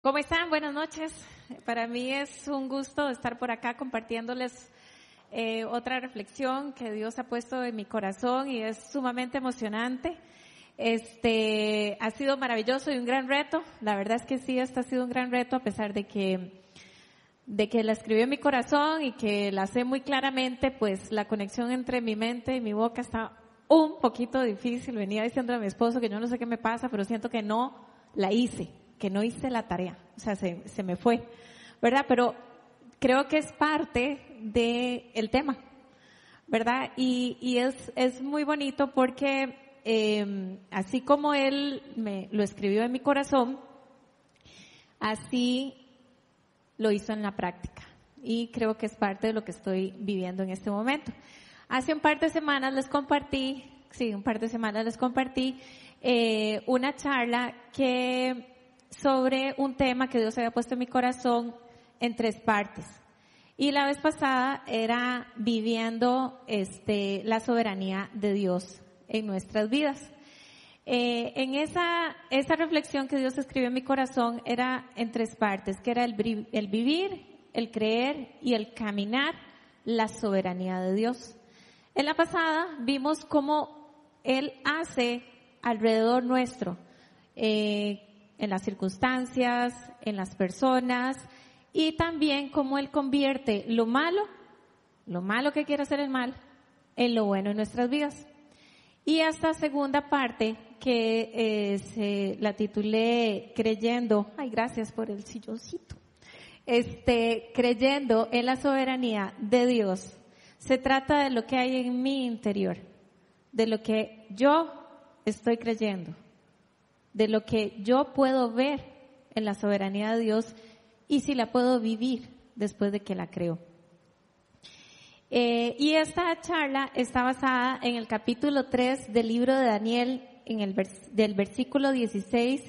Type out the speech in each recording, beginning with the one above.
¿Cómo están? Buenas noches. Para mí es un gusto estar por acá compartiéndoles eh, otra reflexión que Dios ha puesto en mi corazón y es sumamente emocionante. Este ha sido maravilloso y un gran reto. La verdad es que sí, este ha sido un gran reto a pesar de que de que la escribió en mi corazón y que la sé muy claramente, pues la conexión entre mi mente y mi boca está un poquito difícil. Venía diciendo a mi esposo que yo no sé qué me pasa, pero siento que no la hice que no hice la tarea, o sea, se, se me fue, ¿verdad? Pero creo que es parte del el tema, ¿verdad? Y, y es, es muy bonito porque eh, así como él me lo escribió en mi corazón, así lo hizo en la práctica. Y creo que es parte de lo que estoy viviendo en este momento. Hace un par de semanas les compartí, sí, un par de semanas les compartí eh, una charla que sobre un tema que Dios había puesto en mi corazón en tres partes. Y la vez pasada era viviendo este, la soberanía de Dios en nuestras vidas. Eh, en esa, esa reflexión que Dios escribió en mi corazón era en tres partes, que era el, el vivir, el creer y el caminar la soberanía de Dios. En la pasada vimos cómo Él hace alrededor nuestro eh, en las circunstancias, en las personas y también cómo Él convierte lo malo, lo malo que quiere hacer el mal, en lo bueno en nuestras vidas. Y esta segunda parte que eh, la titulé creyendo, ay gracias por el silloncito, este, creyendo en la soberanía de Dios, se trata de lo que hay en mi interior, de lo que yo estoy creyendo de lo que yo puedo ver en la soberanía de Dios y si la puedo vivir después de que la creo. Eh, y esta charla está basada en el capítulo 3 del libro de Daniel, en el del versículo 16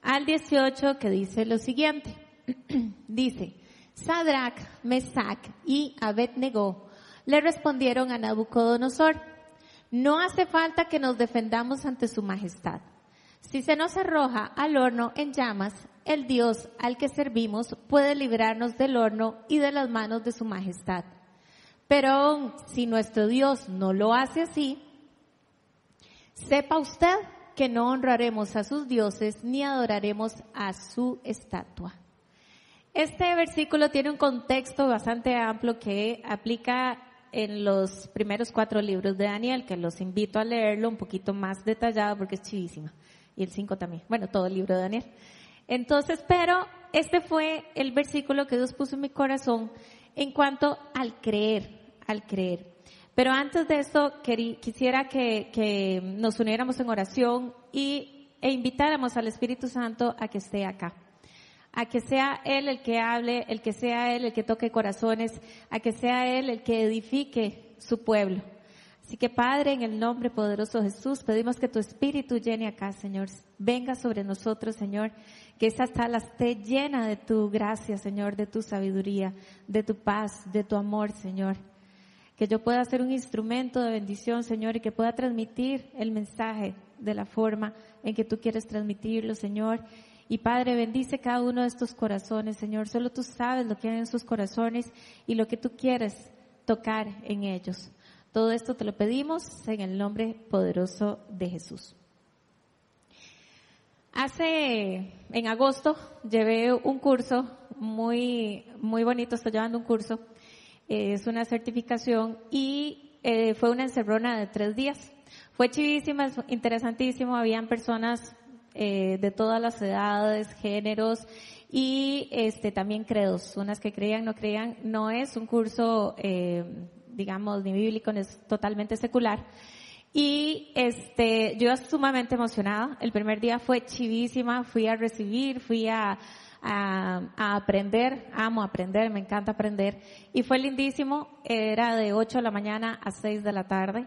al 18, que dice lo siguiente. dice, Sadrach, Mesach y Abednego le respondieron a Nabucodonosor, no hace falta que nos defendamos ante su majestad. Si se nos arroja al horno en llamas, el Dios al que servimos puede librarnos del horno y de las manos de su majestad. Pero si nuestro Dios no lo hace así, sepa usted que no honraremos a sus dioses ni adoraremos a su estatua. Este versículo tiene un contexto bastante amplio que aplica en los primeros cuatro libros de Daniel, que los invito a leerlo un poquito más detallado porque es chivísima y el 5 también. Bueno, todo el libro de Daniel. Entonces, pero este fue el versículo que Dios puso en mi corazón en cuanto al creer, al creer. Pero antes de esto, quisiera que, nos uniéramos en oración y, e invitáramos al Espíritu Santo a que esté acá. A que sea Él el que hable, el que sea Él el que toque corazones, a que sea Él el que edifique su pueblo. Así que Padre, en el nombre poderoso de Jesús, pedimos que tu Espíritu llene acá, Señor. Venga sobre nosotros, Señor. Que esta sala esté llena de tu gracia, Señor, de tu sabiduría, de tu paz, de tu amor, Señor. Que yo pueda ser un instrumento de bendición, Señor, y que pueda transmitir el mensaje de la forma en que tú quieres transmitirlo, Señor. Y Padre, bendice cada uno de estos corazones, Señor. Solo tú sabes lo que hay en sus corazones y lo que tú quieres tocar en ellos. Todo esto te lo pedimos en el nombre poderoso de Jesús. Hace, en agosto, llevé un curso muy, muy bonito, estoy llevando un curso, es una certificación y eh, fue una encerrona de tres días. Fue chivísima, interesantísimo, habían personas eh, de todas las edades, géneros y este también credos, unas que creían, no creían. No es un curso eh, digamos, ni bíblico, es totalmente secular. Y este, yo sumamente emocionada. El primer día fue chivísima, fui a recibir, fui a, a, aprender, amo aprender, me encanta aprender. Y fue lindísimo, era de 8 de la mañana a 6 de la tarde.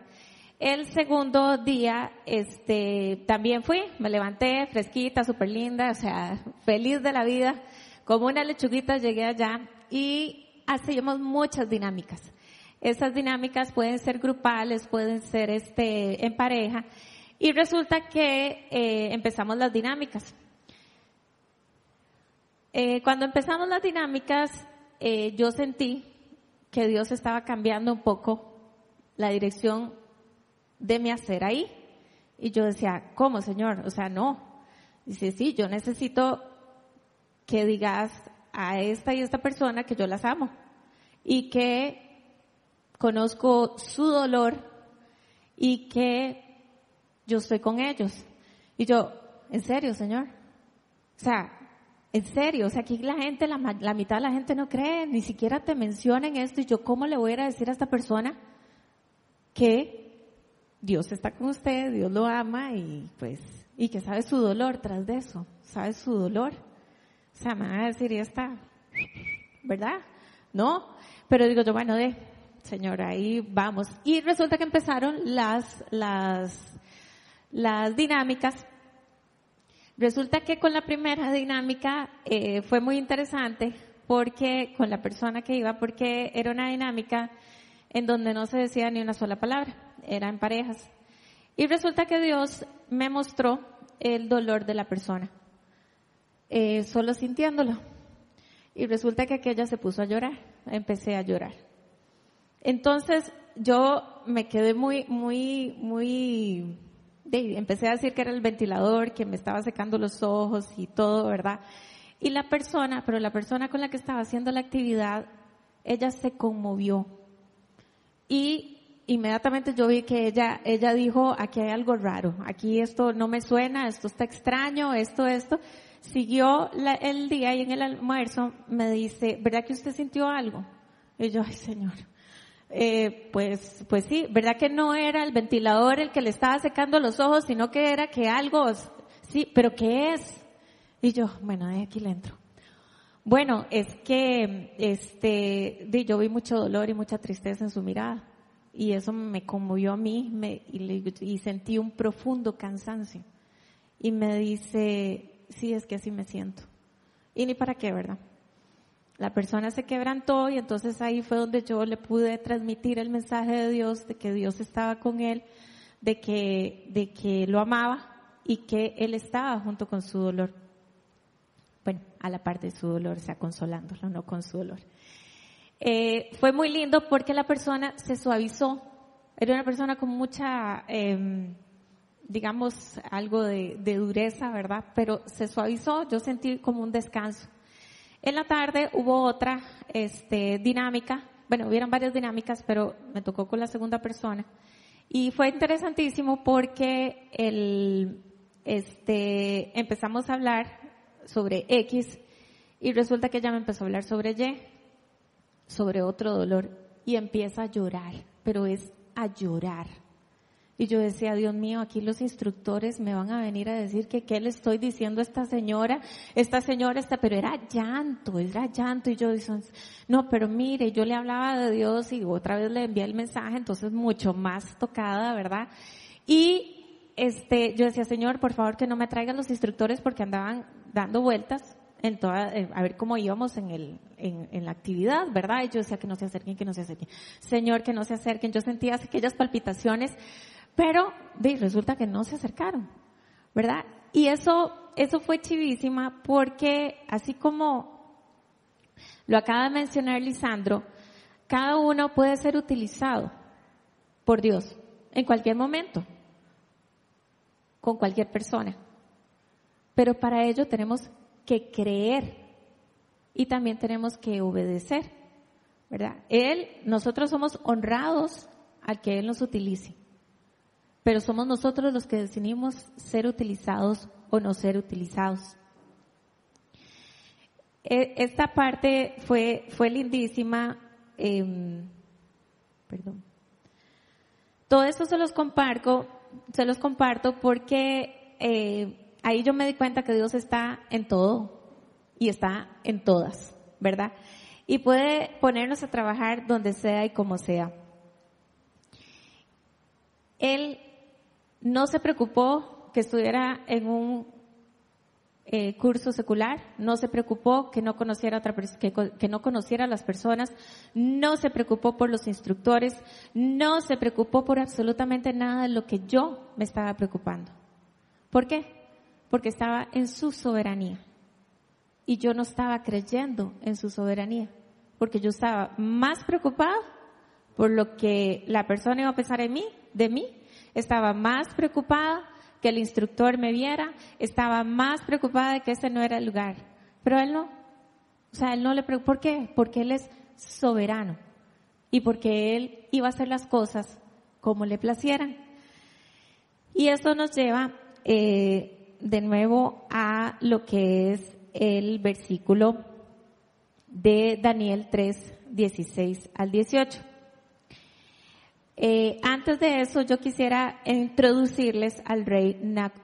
El segundo día, este, también fui, me levanté fresquita, súper linda, o sea, feliz de la vida. Como una lechuguita llegué allá y hacíamos muchas dinámicas. Esas dinámicas pueden ser grupales, pueden ser este, en pareja. Y resulta que eh, empezamos las dinámicas. Eh, cuando empezamos las dinámicas, eh, yo sentí que Dios estaba cambiando un poco la dirección de mi hacer ahí. Y yo decía, ¿cómo, Señor? O sea, no. Dice, sí, yo necesito que digas a esta y esta persona que yo las amo y que conozco su dolor y que yo estoy con ellos. Y yo, ¿en serio, Señor? O sea, en serio, o sea, aquí la gente, la, la mitad de la gente no cree, ni siquiera te mencionan esto y yo, ¿cómo le voy a decir a esta persona que Dios está con usted, Dios lo ama y pues, y que sabe su dolor tras de eso, sabe su dolor. O sea, me van a decir, y está, ¿verdad? ¿No? Pero digo yo, bueno, de, Señor, ahí vamos. Y resulta que empezaron las, las, las dinámicas. Resulta que con la primera dinámica eh, fue muy interesante porque con la persona que iba, porque era una dinámica en donde no se decía ni una sola palabra, era en parejas. Y resulta que Dios me mostró el dolor de la persona, eh, solo sintiéndolo. Y resulta que aquella se puso a llorar, empecé a llorar. Entonces yo me quedé muy, muy, muy, empecé a decir que era el ventilador, que me estaba secando los ojos y todo, ¿verdad? Y la persona, pero la persona con la que estaba haciendo la actividad, ella se conmovió. Y inmediatamente yo vi que ella, ella dijo, aquí hay algo raro, aquí esto no me suena, esto está extraño, esto, esto. Siguió el día y en el almuerzo me dice, ¿verdad que usted sintió algo? Y yo, ay señor, eh, pues, pues sí, ¿verdad que no era el ventilador el que le estaba secando los ojos, sino que era que algo, sí, pero ¿qué es? Y yo, bueno, aquí le entro. Bueno, es que, este, yo vi mucho dolor y mucha tristeza en su mirada. Y eso me conmovió a mí me, y, y sentí un profundo cansancio. Y me dice, sí, es que así me siento. Y ni para qué, ¿verdad? La persona se quebrantó y entonces ahí fue donde yo le pude transmitir el mensaje de Dios, de que Dios estaba con él, de que, de que lo amaba y que él estaba junto con su dolor. Bueno, a la parte de su dolor, o sea, consolándolo, no con su dolor. Eh, fue muy lindo porque la persona se suavizó. Era una persona con mucha, eh, digamos, algo de dureza, ¿verdad? Pero se suavizó. Yo sentí como un descanso. En la tarde hubo otra este, dinámica, bueno, hubieron varias dinámicas, pero me tocó con la segunda persona. Y fue interesantísimo porque el, este, empezamos a hablar sobre X y resulta que ella me empezó a hablar sobre Y, sobre otro dolor y empieza a llorar, pero es a llorar. Y yo decía, Dios mío, aquí los instructores me van a venir a decir que qué le estoy diciendo a esta señora, esta señora está, pero era llanto, era llanto. Y yo dije, no, pero mire, yo le hablaba de Dios y otra vez le envié el mensaje, entonces mucho más tocada, ¿verdad? Y este, yo decía, Señor, por favor que no me traigan los instructores porque andaban dando vueltas en toda, eh, a ver cómo íbamos en el, en, en, la actividad, ¿verdad? Y yo decía que no se acerquen, que no se acerquen. Señor, que no se acerquen. Yo sentía aquellas palpitaciones pero resulta que no se acercaron, ¿verdad? Y eso, eso fue chivísima porque así como lo acaba de mencionar Lisandro, cada uno puede ser utilizado por Dios en cualquier momento, con cualquier persona. Pero para ello tenemos que creer y también tenemos que obedecer, ¿verdad? Él, nosotros somos honrados al que Él nos utilice pero somos nosotros los que decidimos ser utilizados o no ser utilizados. E, esta parte fue, fue lindísima. Em, perdón. Todo esto se los comparto, se los comparto porque eh, ahí yo me di cuenta que Dios está en todo y está en todas, ¿verdad? Y puede ponernos a trabajar donde sea y como sea. Él no se preocupó que estuviera en un eh, curso secular, no se preocupó que no conociera otra que, que no conociera a las personas, no se preocupó por los instructores, no se preocupó por absolutamente nada de lo que yo me estaba preocupando. ¿Por qué? Porque estaba en su soberanía. y yo no estaba creyendo en su soberanía, porque yo estaba más preocupada por lo que la persona iba a pensar en mí, de mí, estaba más preocupada que el instructor me viera, estaba más preocupada de que ese no era el lugar. Pero él no. O sea, él no le preocupó. ¿Por qué? Porque él es soberano y porque él iba a hacer las cosas como le placieran. Y eso nos lleva eh, de nuevo a lo que es el versículo de Daniel 3, 16 al 18. Eh, antes de eso, yo quisiera introducirles al rey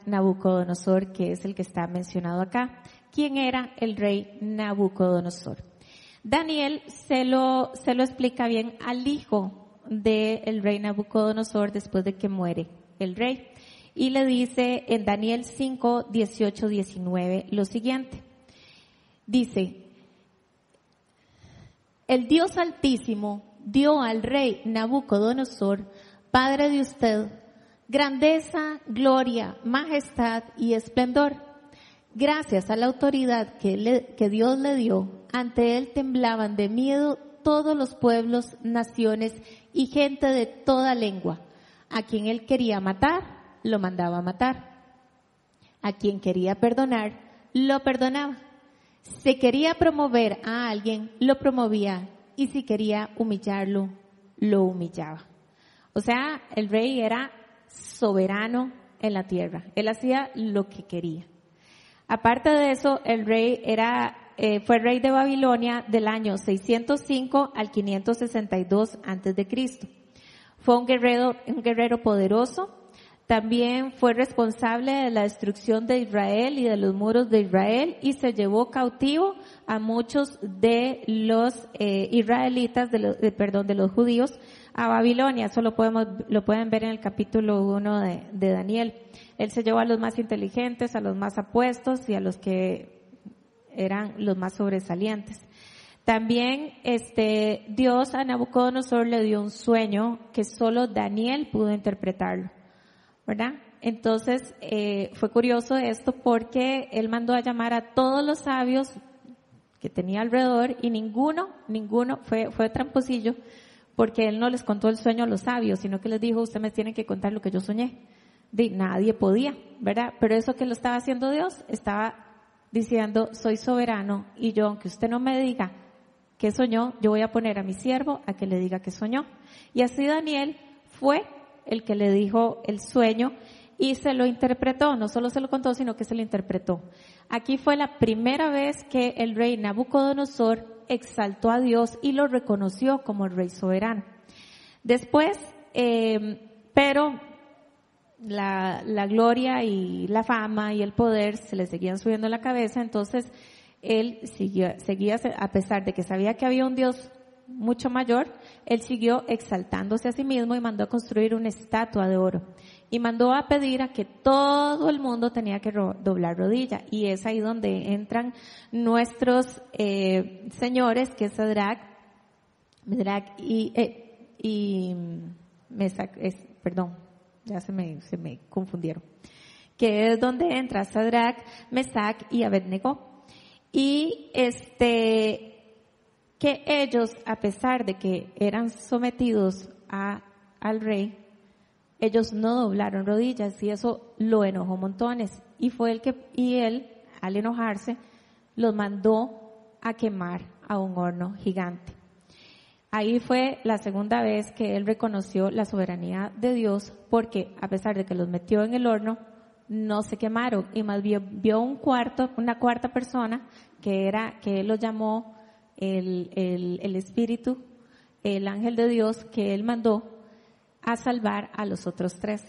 Nabucodonosor, que es el que está mencionado acá. ¿Quién era el rey Nabucodonosor? Daniel se lo, se lo explica bien al hijo del rey Nabucodonosor después de que muere el rey. Y le dice en Daniel 5, 18, 19 lo siguiente. Dice, el Dios Altísimo dio al rey Nabucodonosor, padre de usted, grandeza, gloria, majestad y esplendor. Gracias a la autoridad que, que Dios le dio, ante él temblaban de miedo todos los pueblos, naciones y gente de toda lengua. A quien él quería matar, lo mandaba matar. A quien quería perdonar, lo perdonaba. Si quería promover a alguien, lo promovía y si quería humillarlo, lo humillaba. O sea, el rey era soberano en la tierra. Él hacía lo que quería. Aparte de eso, el rey era, eh, fue rey de Babilonia del año 605 al 562 antes de Cristo. Fue un guerrero, un guerrero poderoso. También fue responsable de la destrucción de Israel y de los muros de Israel y se llevó cautivo a muchos de los eh, israelitas, de, los, perdón, de los judíos a Babilonia. Eso lo podemos, lo pueden ver en el capítulo 1 de, de Daniel. Él se llevó a los más inteligentes, a los más apuestos y a los que eran los más sobresalientes. También este Dios a Nabucodonosor le dio un sueño que solo Daniel pudo interpretarlo, ¿verdad? Entonces eh, fue curioso esto porque él mandó a llamar a todos los sabios que tenía alrededor y ninguno, ninguno fue, fue tramposillo porque él no les contó el sueño a los sabios, sino que les dijo, usted me tiene que contar lo que yo soñé. De, nadie podía, ¿verdad? Pero eso que lo estaba haciendo Dios, estaba diciendo, soy soberano y yo, aunque usted no me diga qué soñó, yo voy a poner a mi siervo a que le diga qué soñó. Y así Daniel fue el que le dijo el sueño y se lo interpretó, no solo se lo contó, sino que se lo interpretó. Aquí fue la primera vez que el rey Nabucodonosor exaltó a Dios y lo reconoció como el rey soberano. Después, eh, pero la, la, gloria y la fama y el poder se le seguían subiendo a la cabeza, entonces él seguía, a pesar de que sabía que había un Dios mucho mayor, él siguió exaltándose a sí mismo y mandó a construir una estatua de oro y mandó a pedir a que todo el mundo tenía que doblar rodilla. Y es ahí donde entran nuestros eh, señores, que es Sadrach, Medrach y, eh, y Mesac, es, perdón, ya se me, se me confundieron. Que es donde entra Sadrach, Mesac y Abednego. Y este, que ellos, a pesar de que eran sometidos a, al rey, ellos no doblaron rodillas y eso lo enojó montones. Y fue el que, y él, al enojarse, los mandó a quemar a un horno gigante. Ahí fue la segunda vez que él reconoció la soberanía de Dios porque a pesar de que los metió en el horno, no se quemaron y más bien vio un cuarto, una cuarta persona que era, que él lo llamó el, el, el espíritu, el ángel de Dios que él mandó a salvar a los otros tres.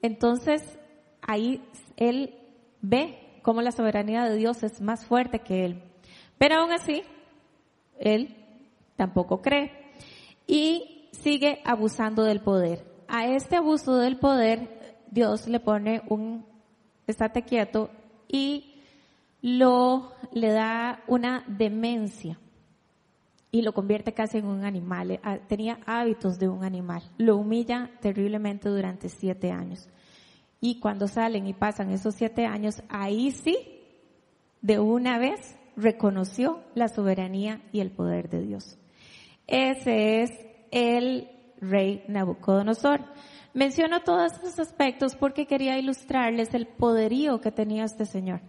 Entonces, ahí él ve cómo la soberanía de Dios es más fuerte que él. Pero aún así, él tampoco cree y sigue abusando del poder. A este abuso del poder, Dios le pone un estate quieto y lo le da una demencia y lo convierte casi en un animal. Eh, tenía hábitos de un animal. Lo humilla terriblemente durante siete años. Y cuando salen y pasan esos siete años, ahí sí de una vez reconoció la soberanía y el poder de Dios. Ese es el rey Nabucodonosor. Menciono todos estos aspectos porque quería ilustrarles el poderío que tenía este señor.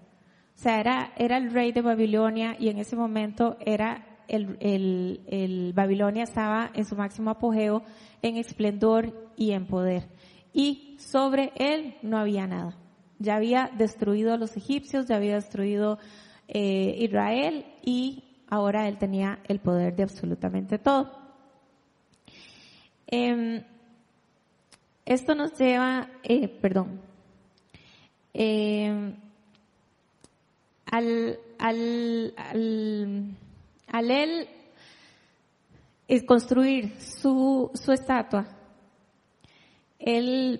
O sea, era, era el rey de Babilonia y en ese momento era el, el, el Babilonia estaba en su máximo apogeo, en esplendor y en poder. Y sobre él no había nada. Ya había destruido a los egipcios, ya había destruido eh, Israel y ahora él tenía el poder de absolutamente todo. Em, esto nos lleva, eh, perdón, em, al, al, al, al él construir su, su estatua, él,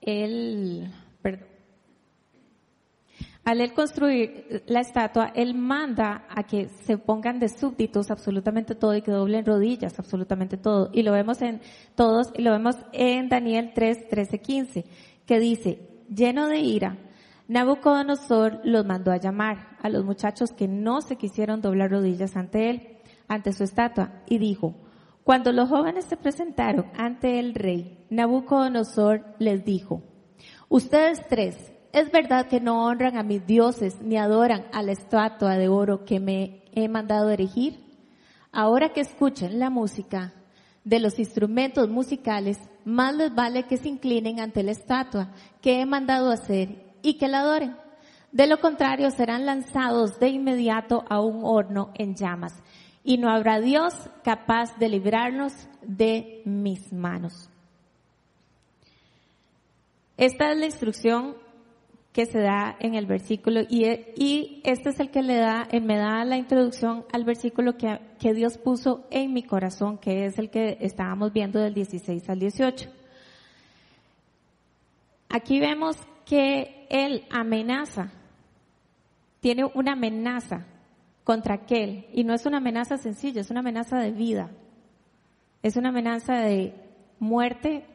él, perdón, al él construir la estatua, él manda a que se pongan de súbditos absolutamente todo y que doblen rodillas absolutamente todo. Y lo vemos en todos, y lo vemos en Daniel 3, 13, 15, que dice, lleno de ira, Nabucodonosor los mandó a llamar a los muchachos que no se quisieron doblar rodillas ante él, ante su estatua, y dijo, cuando los jóvenes se presentaron ante el rey, Nabucodonosor les dijo, ustedes tres, es verdad que no honran a mis dioses ni adoran a la estatua de oro que me he mandado erigir. Ahora que escuchen la música de los instrumentos musicales, más les vale que se inclinen ante la estatua que he mandado hacer y que la adoren. De lo contrario, serán lanzados de inmediato a un horno en llamas y no habrá Dios capaz de librarnos de mis manos. Esta es la instrucción que se da en el versículo y, este es el que le da, eh, me da la introducción al versículo que, que Dios puso en mi corazón, que es el que estábamos viendo del 16 al 18. Aquí vemos que Él amenaza, tiene una amenaza contra aquel, y no es una amenaza sencilla, es una amenaza de vida, es una amenaza de muerte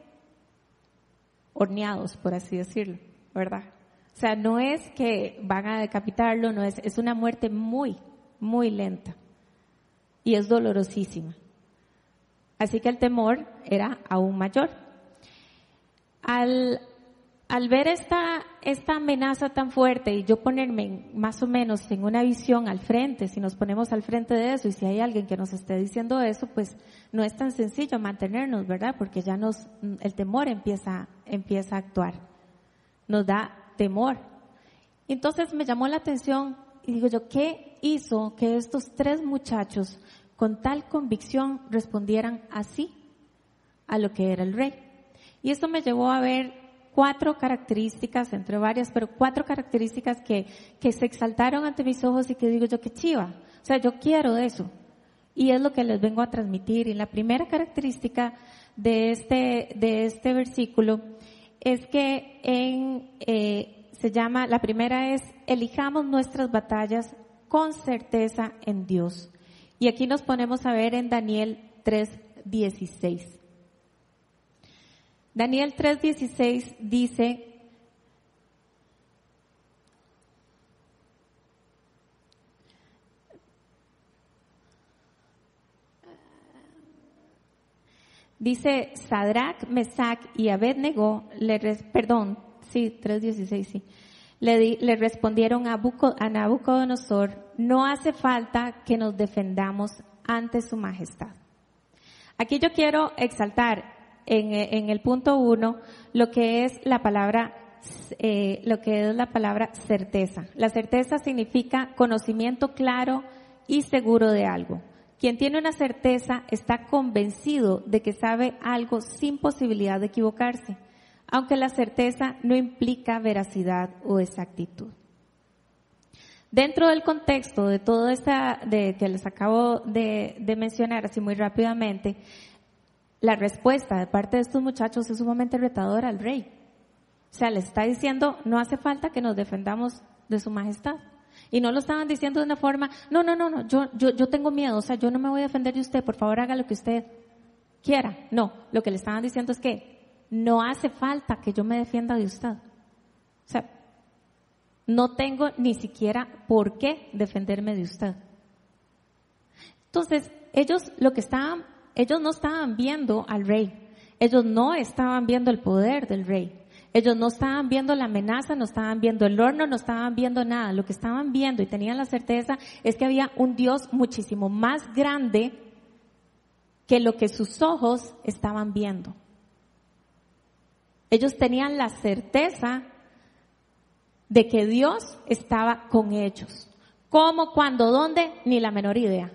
horneados, por así decirlo, ¿verdad? O sea, no es que van a decapitarlo, no es, es una muerte muy, muy lenta. Y es dolorosísima. Así que el temor era aún mayor. Al, al ver esta, esta amenaza tan fuerte y yo ponerme más o menos en una visión al frente, si nos ponemos al frente de eso y si hay alguien que nos esté diciendo eso, pues no es tan sencillo mantenernos, ¿verdad? Porque ya nos, el temor empieza, empieza a actuar. Nos da temor. Entonces me llamó la atención y digo yo, ¿qué hizo que estos tres muchachos con tal convicción respondieran así a lo que era el rey? Y esto me llevó a ver cuatro características, entre varias, pero cuatro características que, que se exaltaron ante mis ojos y que digo yo, qué chiva. O sea, yo quiero eso. Y es lo que les vengo a transmitir. Y la primera característica de este, de este versículo es que eh, se llama, la primera es, elijamos nuestras batallas con certeza en Dios. Y aquí nos ponemos a ver en Daniel 3.16. Daniel 3.16 dice, Dice Sadrach, Mesach y Abednego, le perdón, sí, 3.16, sí. Le, le respondieron a, a Nabucodonosor, no hace falta que nos defendamos ante su majestad. Aquí yo quiero exaltar en, el punto uno lo que es la palabra eh, lo que es la palabra certeza. La certeza significa conocimiento claro y seguro de algo. Quien tiene una certeza está convencido de que sabe algo sin posibilidad de equivocarse, aunque la certeza no implica veracidad o exactitud. Dentro del contexto de todo esta, de que les acabo de, de mencionar así muy rápidamente, la respuesta de parte de estos muchachos es sumamente retadora al rey. O sea, le está diciendo, no hace falta que nos defendamos de su majestad. Y no lo estaban diciendo de una forma, no, no, no, no, yo, yo, yo tengo miedo, o sea, yo no me voy a defender de usted, por favor haga lo que usted quiera. No, lo que le estaban diciendo es que no hace falta que yo me defienda de usted. O sea, No tengo ni siquiera por qué defenderme de usted. Entonces, ellos lo que estaban, ellos no estaban viendo al rey. Ellos no estaban viendo el poder del rey. Ellos no estaban viendo la amenaza, no estaban viendo el horno, no estaban viendo nada. Lo que estaban viendo y tenían la certeza es que había un Dios muchísimo más grande que lo que sus ojos estaban viendo. Ellos tenían la certeza de que Dios estaba con ellos. ¿Cómo, cuándo, dónde? Ni la menor idea.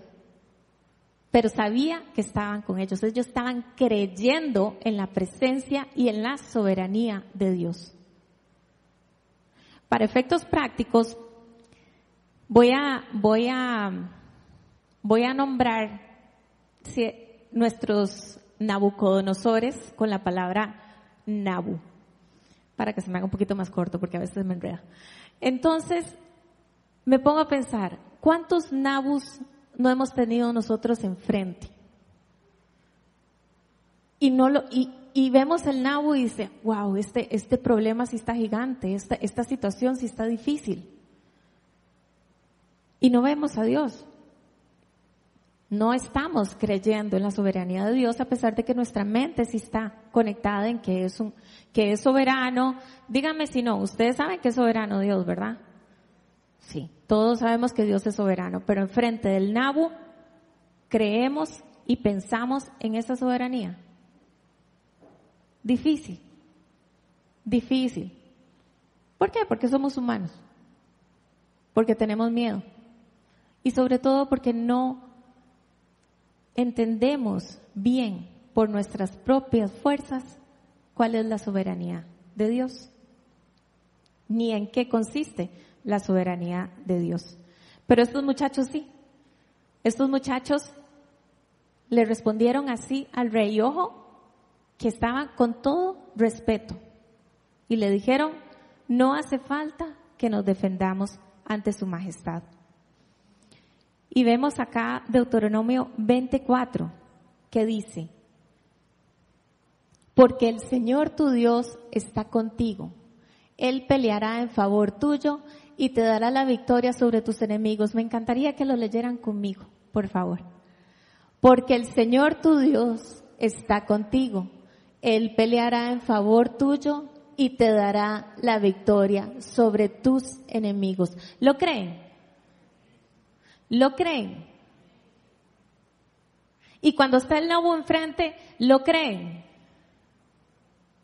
Pero sabía que estaban con ellos. Ellos estaban creyendo en la presencia y en la soberanía de Dios. Para efectos prácticos, voy a, voy a, voy a nombrar nuestros Nabucodonosores con la palabra Nabu para que se me haga un poquito más corto porque a veces me enreda. Entonces, me pongo a pensar, ¿cuántos nabus no hemos tenido nosotros enfrente? Y no lo, y, y vemos el nabu y dice, wow, este, este problema sí está gigante, esta, esta situación sí está difícil. Y no vemos a Dios. No estamos creyendo en la soberanía de Dios a pesar de que nuestra mente sí está conectada en que es un, que es soberano. Díganme si no, ustedes saben que es soberano Dios, ¿verdad? Sí, todos sabemos que Dios es soberano, pero enfrente del Nabu creemos y pensamos en esa soberanía. Difícil, difícil. ¿Por qué? Porque somos humanos, porque tenemos miedo y sobre todo porque no entendemos bien por nuestras propias fuerzas cuál es la soberanía de Dios, ni en qué consiste la soberanía de Dios. Pero estos muchachos sí, estos muchachos le respondieron así al rey, ojo, que estaban con todo respeto, y le dijeron, no hace falta que nos defendamos ante su majestad. Y vemos acá Deuteronomio 24, que dice, porque el Señor tu Dios está contigo. Él peleará en favor tuyo y te dará la victoria sobre tus enemigos. Me encantaría que lo leyeran conmigo, por favor. Porque el Señor tu Dios está contigo. Él peleará en favor tuyo y te dará la victoria sobre tus enemigos. ¿Lo creen? ¿Lo creen? Y cuando está el nuevo enfrente, ¿lo creen?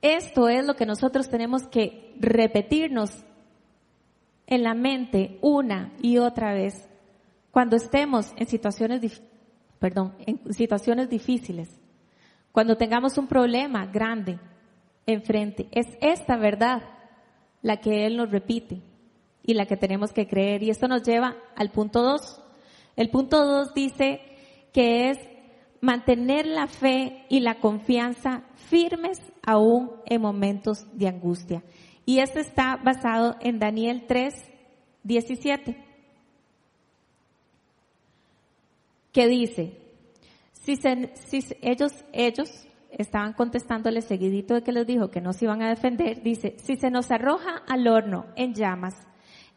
Esto es lo que nosotros tenemos que repetirnos en la mente una y otra vez cuando estemos en situaciones, perdón, en situaciones difíciles, cuando tengamos un problema grande enfrente. Es esta verdad la que Él nos repite y la que tenemos que creer. Y esto nos lleva al punto dos. El punto dos dice que es mantener la fe y la confianza firmes aún en momentos de angustia. Y esto está basado en Daniel 3, 17, que dice, si, si ellos, ellos estaban contestándole seguidito de que les dijo que no se iban a defender, dice, si se nos arroja al horno en llamas,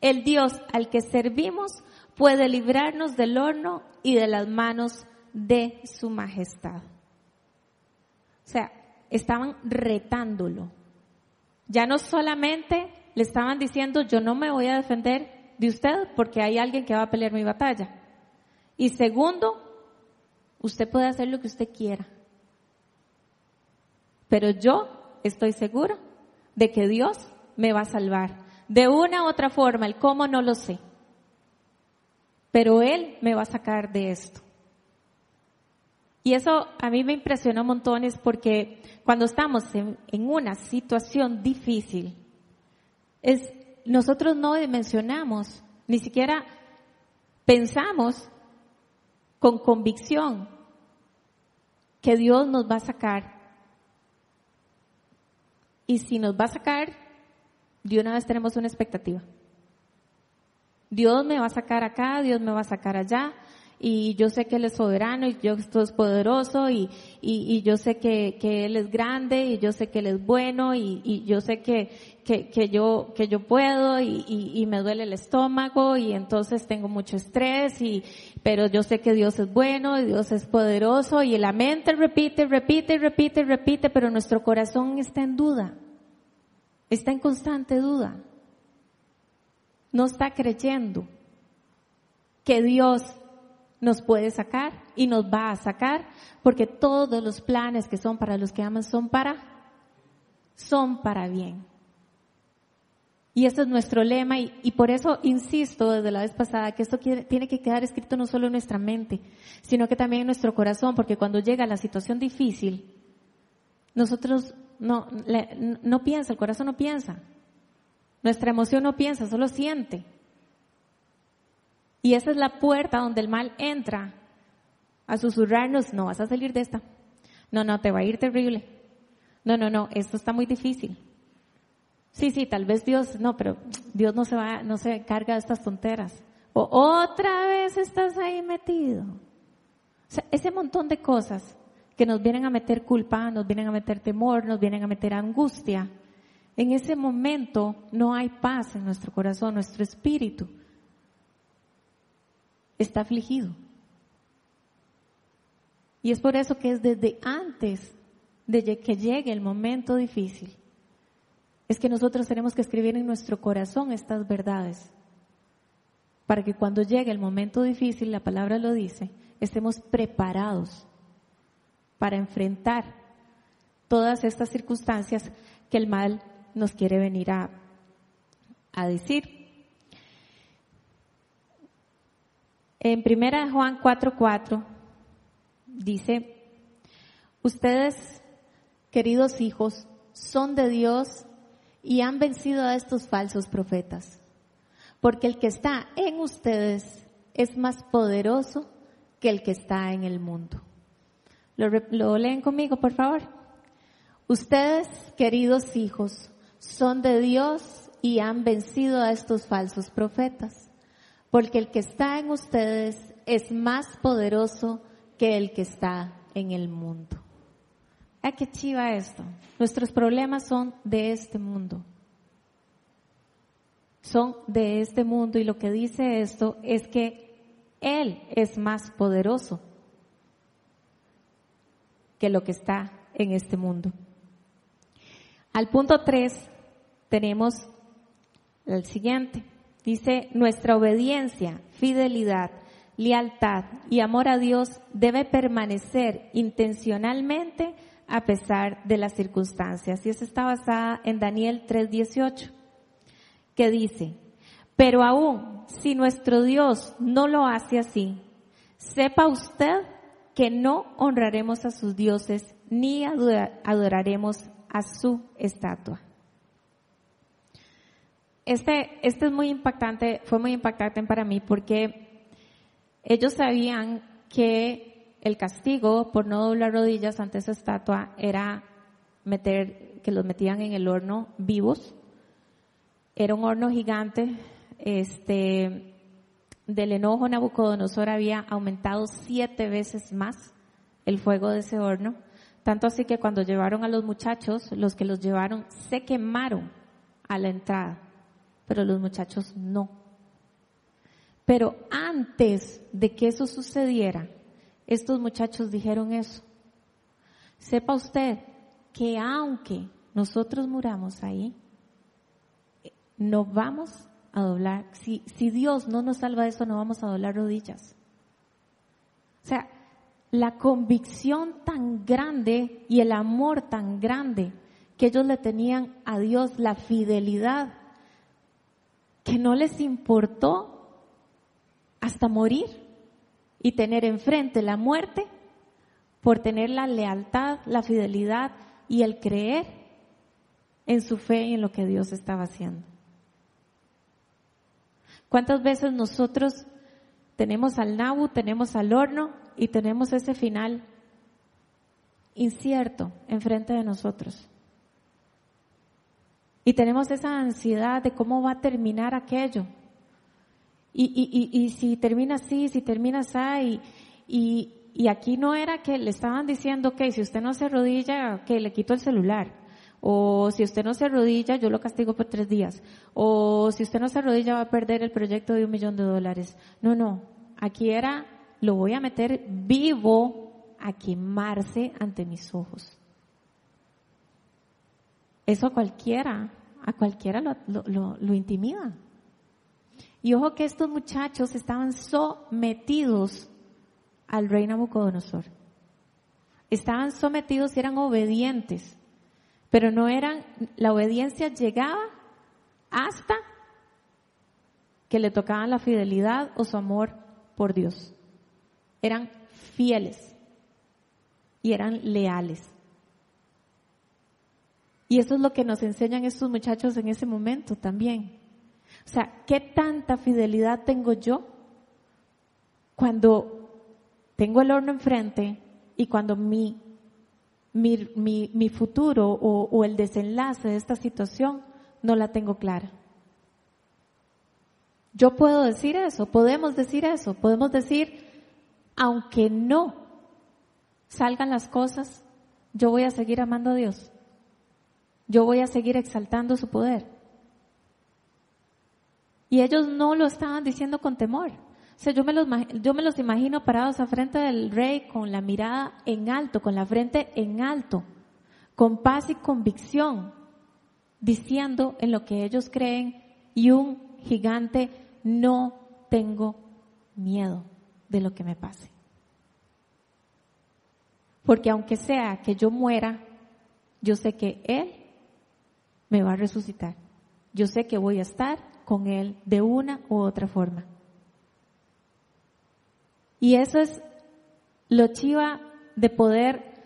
el Dios al que servimos puede librarnos del horno y de las manos de su majestad. O sea, estaban retándolo. Ya no solamente le estaban diciendo, yo no me voy a defender de usted porque hay alguien que va a pelear mi batalla. Y segundo, usted puede hacer lo que usted quiera. Pero yo estoy seguro de que Dios me va a salvar. De una u otra forma, el cómo no lo sé pero Él me va a sacar de esto. Y eso a mí me impresionó montones porque cuando estamos en, una situación difícil, nosotros no dimensionamos, ni siquiera pensamos con convicción que Dios nos va a sacar. Y si nos va a sacar, de una vez tenemos una expectativa. Dios me va a sacar acá, Dios me va a sacar allá. Y yo sé que Él es soberano y Dios es poderoso y, y, yo sé que, que, Él es grande y yo sé que Él es bueno y, y yo sé que, que, que, yo, que yo puedo y, y, me duele el estómago y entonces tengo mucho estrés y, pero yo sé que Dios es bueno y Dios es poderoso y la mente repite, repite, repite, repite, pero nuestro corazón está en duda, está en constante duda, no está creyendo que Dios nos puede sacar y nos va a sacar, porque todos los planes que son para los que aman son para, son para bien. Y ese es nuestro lema y, por eso insisto desde la vez pasada que esto tiene que quedar escrito no solo en nuestra mente, sino que también en nuestro corazón, porque cuando llega la situación difícil, nosotros no, no piensa, el corazón no piensa, nuestra emoción no piensa, solo siente. Y esa es la puerta donde el mal entra a susurrarnos, no vas a salir de esta. No, no, te va a ir terrible. No, no, no, esto está muy difícil. Sí, sí, tal vez Dios, no, pero Dios no se va, no se carga de estas tonteras. O otra vez estás ahí metido. O sea, ese montón de cosas que nos vienen a meter culpa, nos vienen a meter temor, nos vienen a meter angustia. En ese momento no hay paz en nuestro corazón, nuestro espíritu está afligido. Y es por eso que es desde antes de que llegue el momento difícil, es que nosotros tenemos que escribir en nuestro corazón estas verdades, para que cuando llegue el momento difícil, la palabra lo dice, estemos preparados para enfrentar todas estas circunstancias que el mal nos quiere venir a, a decir. En primera Juan 4:4 dice, ustedes, queridos hijos, son de Dios y han vencido a estos falsos profetas, porque el que está en ustedes es más poderoso que el que está en el mundo. Lo, lo leen conmigo, por favor. Ustedes, queridos hijos, son de Dios y han vencido a estos falsos profetas porque el que está en ustedes es más poderoso que el que está en el mundo. ¿A qué chiva esto? Nuestros problemas son de este mundo. Son de este mundo y lo que dice esto es que Él es más poderoso que lo que está en este mundo. Al punto 3 tenemos el siguiente. Dice, nuestra obediencia, fidelidad, lealtad y amor a Dios debe permanecer intencionalmente a pesar de las circunstancias. Y eso está basada en Daniel 3:18, que dice, pero aún si nuestro Dios no lo hace así, sepa usted que no honraremos a sus dioses ni adoraremos a su estatua. Este, este es muy impactante, fue muy impactante para mí porque ellos sabían que el castigo por no doblar rodillas ante esa estatua era meter, que los metían en el horno vivos. Era un horno gigante, este, del enojo Nabucodonosor había aumentado siete veces más el fuego de ese horno. Tanto así que cuando llevaron a los muchachos, los que los llevaron se quemaron a la entrada pero los muchachos no. Pero antes de que eso sucediera, estos muchachos dijeron eso. Sepa usted que aunque nosotros muramos ahí, no vamos a doblar, si, si Dios no nos salva de eso, no vamos a doblar rodillas. O sea, la convicción tan grande y el amor tan grande que ellos le tenían a Dios, la fidelidad que no les importó hasta morir y tener enfrente la muerte por tener la lealtad, la fidelidad y el creer en su fe y en lo que Dios estaba haciendo. ¿Cuántas veces nosotros tenemos al nabu, tenemos al horno y tenemos ese final incierto enfrente de nosotros? Y tenemos esa ansiedad de cómo va a terminar aquello. y, y, y, y si termina así, si termina así, y, y, aquí no era que le estaban diciendo, ok, si usted no se arrodilla, que le quito el celular. O si usted no se arrodilla, yo lo castigo por tres días. O si usted no se arrodilla, va a perder el proyecto de un millón de dólares. No, no. Aquí era, lo voy a meter vivo a quemarse ante mis ojos. Eso cualquiera, a cualquiera lo, lo, lo intimida. Y ojo que estos muchachos estaban sometidos al rey Nabucodonosor. Estaban sometidos y eran obedientes, pero no eran, la obediencia llegaba hasta que le tocaban la fidelidad o su amor por Dios. Eran fieles y eran leales. Y eso es lo que nos enseñan estos muchachos en ese momento también. O sea, ¿qué tanta fidelidad tengo yo cuando tengo el horno enfrente y cuando mi, mi, mi, futuro o, o el desenlace de esta situación no la tengo clara? Yo puedo decir eso, podemos decir eso, podemos decir, aunque no salgan las cosas, yo voy a seguir amando a Dios. Yo voy a seguir exaltando su poder. Y ellos no lo estaban diciendo con temor. O sea, yo me, los, yo me los imagino parados a frente del rey con la mirada en alto, con la frente en alto, con paz y convicción, diciendo en lo que ellos creen y un gigante, no tengo miedo de lo que me pase. Porque aunque sea que yo muera, yo sé que Él me va a resucitar. Yo sé que voy a estar con Él de una u otra forma. Y eso es lo chiva de poder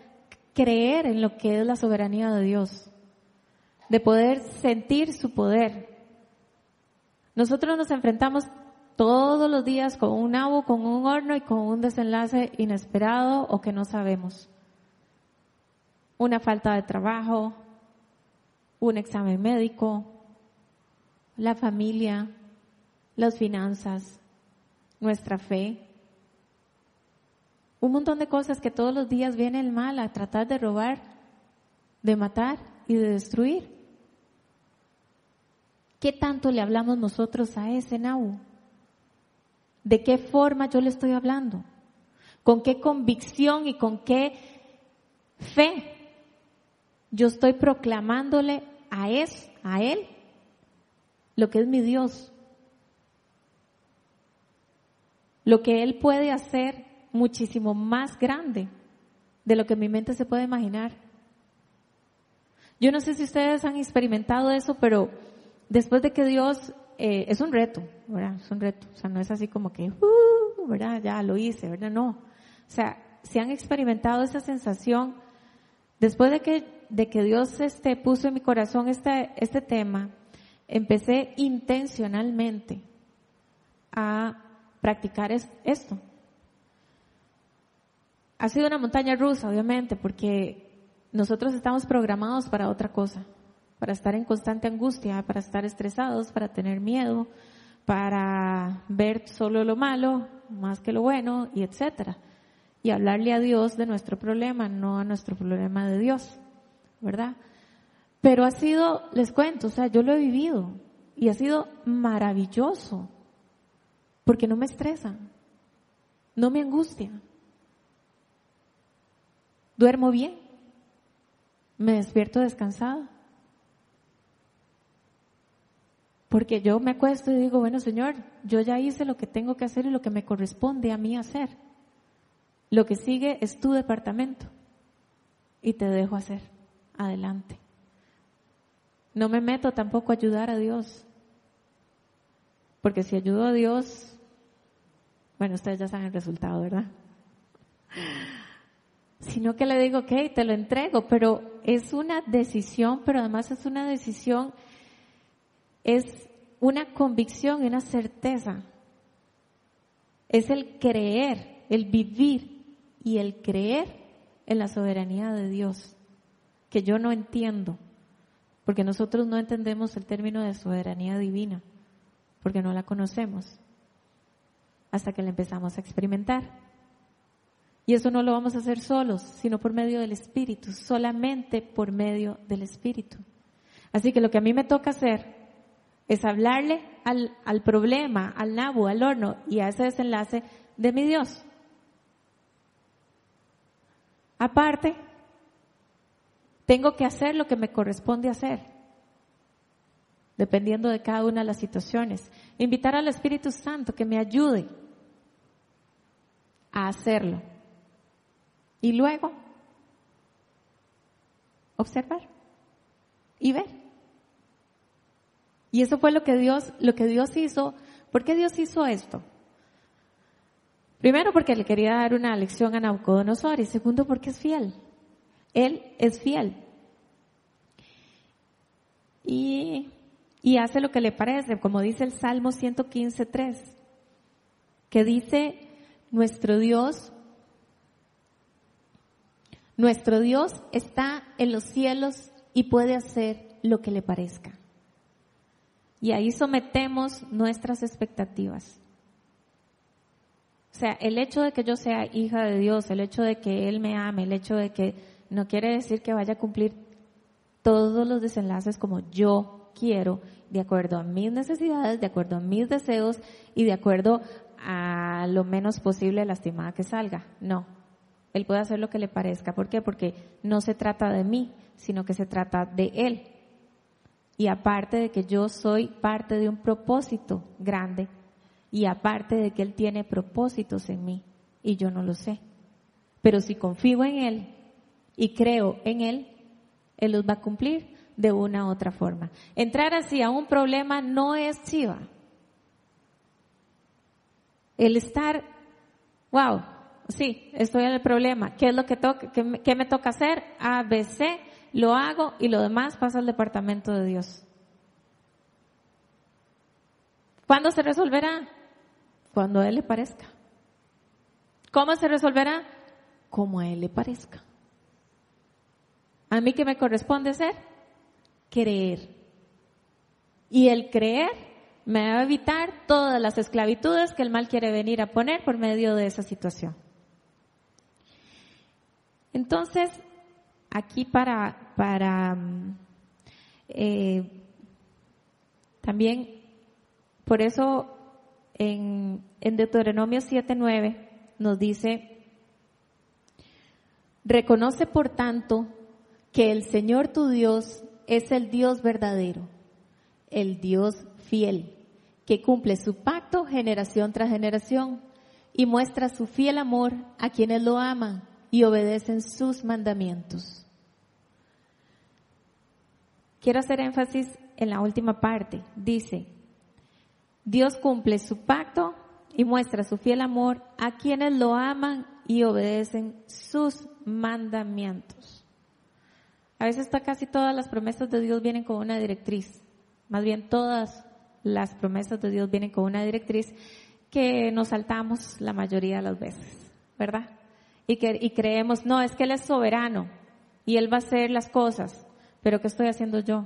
creer en lo que es la soberanía de Dios, de poder sentir su poder. Nosotros nos enfrentamos todos los días con un nabo, con un horno y con un desenlace inesperado o que no sabemos. Una falta de trabajo, un examen médico, la familia, las finanzas, nuestra fe. Un montón de cosas que todos los días viene el mal a tratar de robar, de matar y de destruir. ¿Qué tanto le hablamos nosotros a ese Nahu? ¿De qué forma yo le estoy hablando? ¿Con qué convicción y con qué fe yo estoy proclamándole a, es, a Él lo que es mi Dios, lo que Él puede hacer muchísimo más grande de lo que mi mente se puede imaginar. Yo no sé si ustedes han experimentado eso, pero después de que Dios, eh, es un reto, ¿verdad? Es un reto, o sea, no es así como que, uh, ¿verdad? Ya lo hice, ¿verdad? No. O sea, si han experimentado esa sensación, después de que, de que Dios este, puso en mi corazón este, este tema, empecé intencionalmente a practicar esto. Ha sido una montaña rusa, obviamente, porque nosotros estamos programados para otra cosa, para estar en constante angustia, para estar estresados, para tener miedo, para ver solo lo malo más que lo bueno, y etcétera. Y hablarle a Dios de nuestro problema, no a nuestro problema de Dios, ¿verdad? Pero ha sido, les cuento, o sea, yo lo he vivido y ha sido maravilloso porque no me estresa, no me angustia. Duermo bien, me despierto descansada. Porque yo me acuesto y digo, bueno Señor, yo ya hice lo que tengo que hacer y lo que me corresponde a mí hacer. Lo que sigue es tu departamento y te dejo hacer. Adelante. No me meto tampoco a ayudar a Dios. Porque si ayudo a Dios, bueno, ustedes ya saben el resultado, ¿verdad? Sino que le digo, ok, te lo entrego, pero es una decisión, pero además es una decisión, es una convicción una certeza. Es el creer, el vivir y el creer en la soberanía de Dios, que yo no entiendo porque nosotros no entendemos el término de soberanía divina, porque no la conocemos. hasta que la empezamos a experimentar. Y eso no lo vamos a hacer solos, sino por medio del Espíritu, solamente por medio del Espíritu. Así que lo que a mí me toca hacer es hablarle al, al problema, al nabo, al horno y a ese desenlace de mi Dios. Aparte, tengo que hacer lo que me corresponde hacer, dependiendo de cada una de las situaciones. Invitar al Espíritu Santo que me ayude a hacerlo. Y luego, observar y ver. Y eso fue lo que Dios, lo que Dios hizo. ¿Por qué Dios hizo esto? Primero porque le quería dar una lección a Nabucodonosor y segundo porque es fiel. Él es fiel. Y, y hace lo que le parece, como dice el Salmo 115.3, que dice, nuestro Dios, nuestro Dios está en los cielos y puede hacer lo que le parezca. Y ahí sometemos nuestras expectativas. O sea, el hecho de que yo sea hija de Dios, el hecho de que Él me ame, el hecho de que no quiere decir que vaya a cumplir todos los desenlaces como yo quiero, de acuerdo a mis necesidades, de acuerdo a mis deseos y de acuerdo a lo menos posible lastimada que salga. No. Él puede hacer lo que le parezca. ¿Por qué? Porque no se trata de mí, sino que se trata de Él. Y aparte de que yo soy parte de un propósito grande y aparte de que Él tiene propósitos en mí y yo no lo sé. Pero si confío en Él y creo en Él, Él los va a cumplir de una u otra forma. Entrar así a un problema no es chiva. El estar, wow, sí, estoy en el problema. ¿Qué es lo que, toca, qué, me toca hacer? A, B, C, lo hago y lo demás pasa al departamento de Dios. ¿Cuándo se resolverá? Cuando a Él le parezca. ¿Cómo se resolverá? Como a Él le parezca. A mí que me corresponde hacer? Creer. Y el creer me va a evitar todas las esclavitudes que el mal quiere venir a poner por medio de esa situación. Entonces, aquí para, para eh, también, por eso en, en Deuteronomio 7.9 nos dice, reconoce por tanto que el Señor tu Dios es el Dios verdadero, el Dios fiel, que cumple su pacto generación tras generación y muestra su fiel amor a quienes lo aman y obedecen sus mandamientos. Quiero hacer énfasis en la última parte. Dice, Dios cumple su pacto y muestra su fiel amor a quienes lo aman y obedecen sus mandamientos. A veces casi todas las promesas de Dios vienen con una directriz. Más bien todas las promesas de Dios vienen con una directriz que nos saltamos la mayoría de las veces, ¿verdad? Y, que, y creemos, no, es que Él es soberano y Él va a hacer las cosas, pero ¿qué estoy haciendo yo?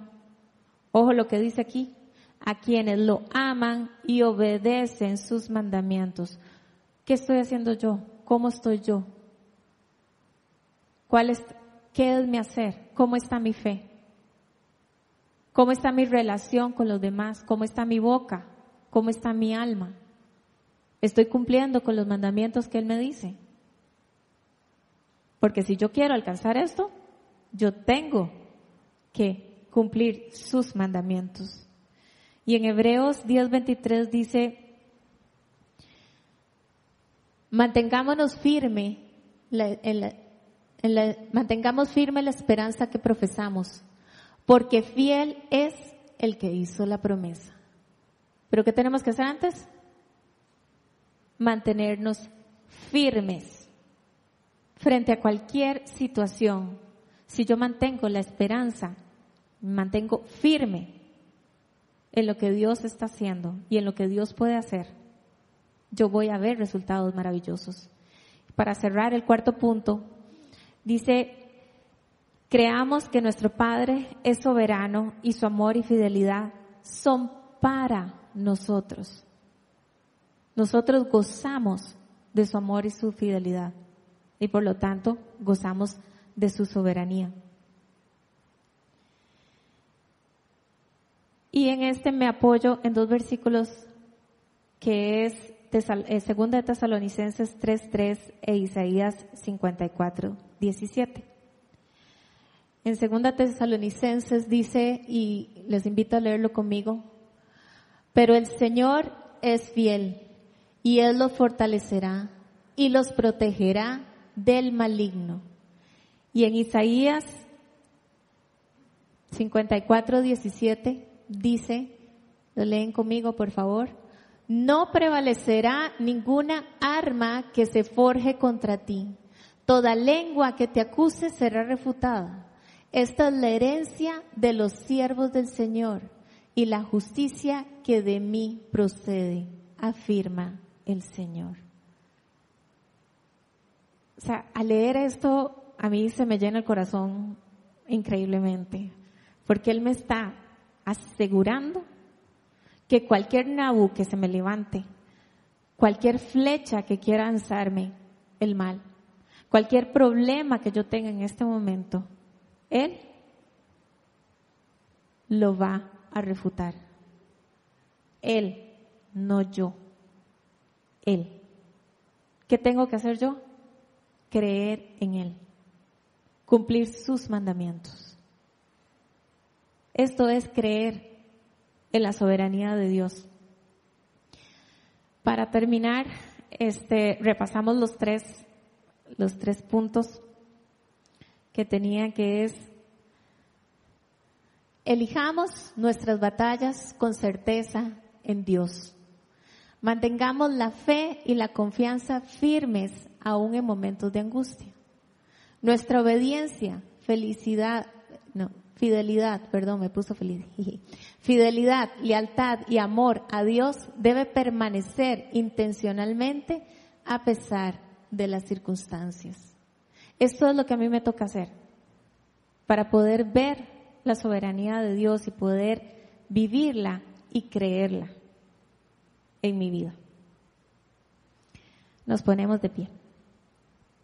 Ojo lo que dice aquí, a quienes lo aman y obedecen sus mandamientos. ¿Qué estoy haciendo yo? ¿Cómo estoy yo? ¿Cuál es, qué es mi hacer? ¿Cómo está mi fe? ¿Cómo está mi relación con los demás? ¿Cómo está mi boca? ¿Cómo está mi alma? ¿Estoy cumpliendo con los mandamientos que Él me dice? Porque si yo quiero alcanzar esto, yo tengo que cumplir sus mandamientos. Y en Hebreos 10:23 dice, mantengámonos firme, mantengamos firme la esperanza que profesamos, porque fiel es el que hizo la promesa. ¿Pero qué tenemos que hacer antes? Mantenernos firmes frente a cualquier situación. Si yo mantengo la esperanza, mantengo firme, en lo que Dios está haciendo y en lo que Dios puede hacer, yo voy a ver resultados maravillosos. Para cerrar el cuarto punto, dice, creamos que nuestro Padre es soberano y su amor y fidelidad son para nosotros. nosotros gozamos de su amor y su fidelidad y por lo tanto gozamos de su soberanía. Y en este me apoyo en dos versículos que es eh, Segunda de Tesalonicenses 3.3 e Isaías 54.17. En Segunda Tesalonicenses dice, y les invito a leerlo conmigo, pero el Señor es fiel y Él los fortalecerá y los protegerá del maligno. Y en Isaías 54.17 dice, lo leen conmigo por favor, no prevalecerá ninguna arma que se forje contra ti. Toda lengua que te acuse será refutada. Esta es la herencia de los siervos del Señor y la justicia que de mí procede, afirma el Señor. O sea, al leer esto, a mí se me llena el corazón increíblemente, porque Él me está asegurando que cualquier nabú que se me levante, cualquier flecha que quiera lanzarme el mal, cualquier problema que yo tenga en este momento, Él lo va a refutar. Él, no yo. Él. ¿Qué tengo que hacer yo? Creer en Él. Cumplir sus mandamientos. Esto es creer en la soberanía de Dios. Para terminar, este, repasamos los tres, los tres puntos que tenía que es elijamos nuestras batallas con certeza en Dios. Mantengamos la fe y la confianza firmes aún en momentos de angustia. Nuestra obediencia, felicidad, fidelidad, perdón, me puso feliz. Fidelidad, lealtad y amor a Dios debe permanecer intencionalmente a pesar de las circunstancias. Esto es lo que a mí me toca hacer para poder ver la soberanía de Dios y poder vivirla y creerla en mi vida. Nos ponemos de pie.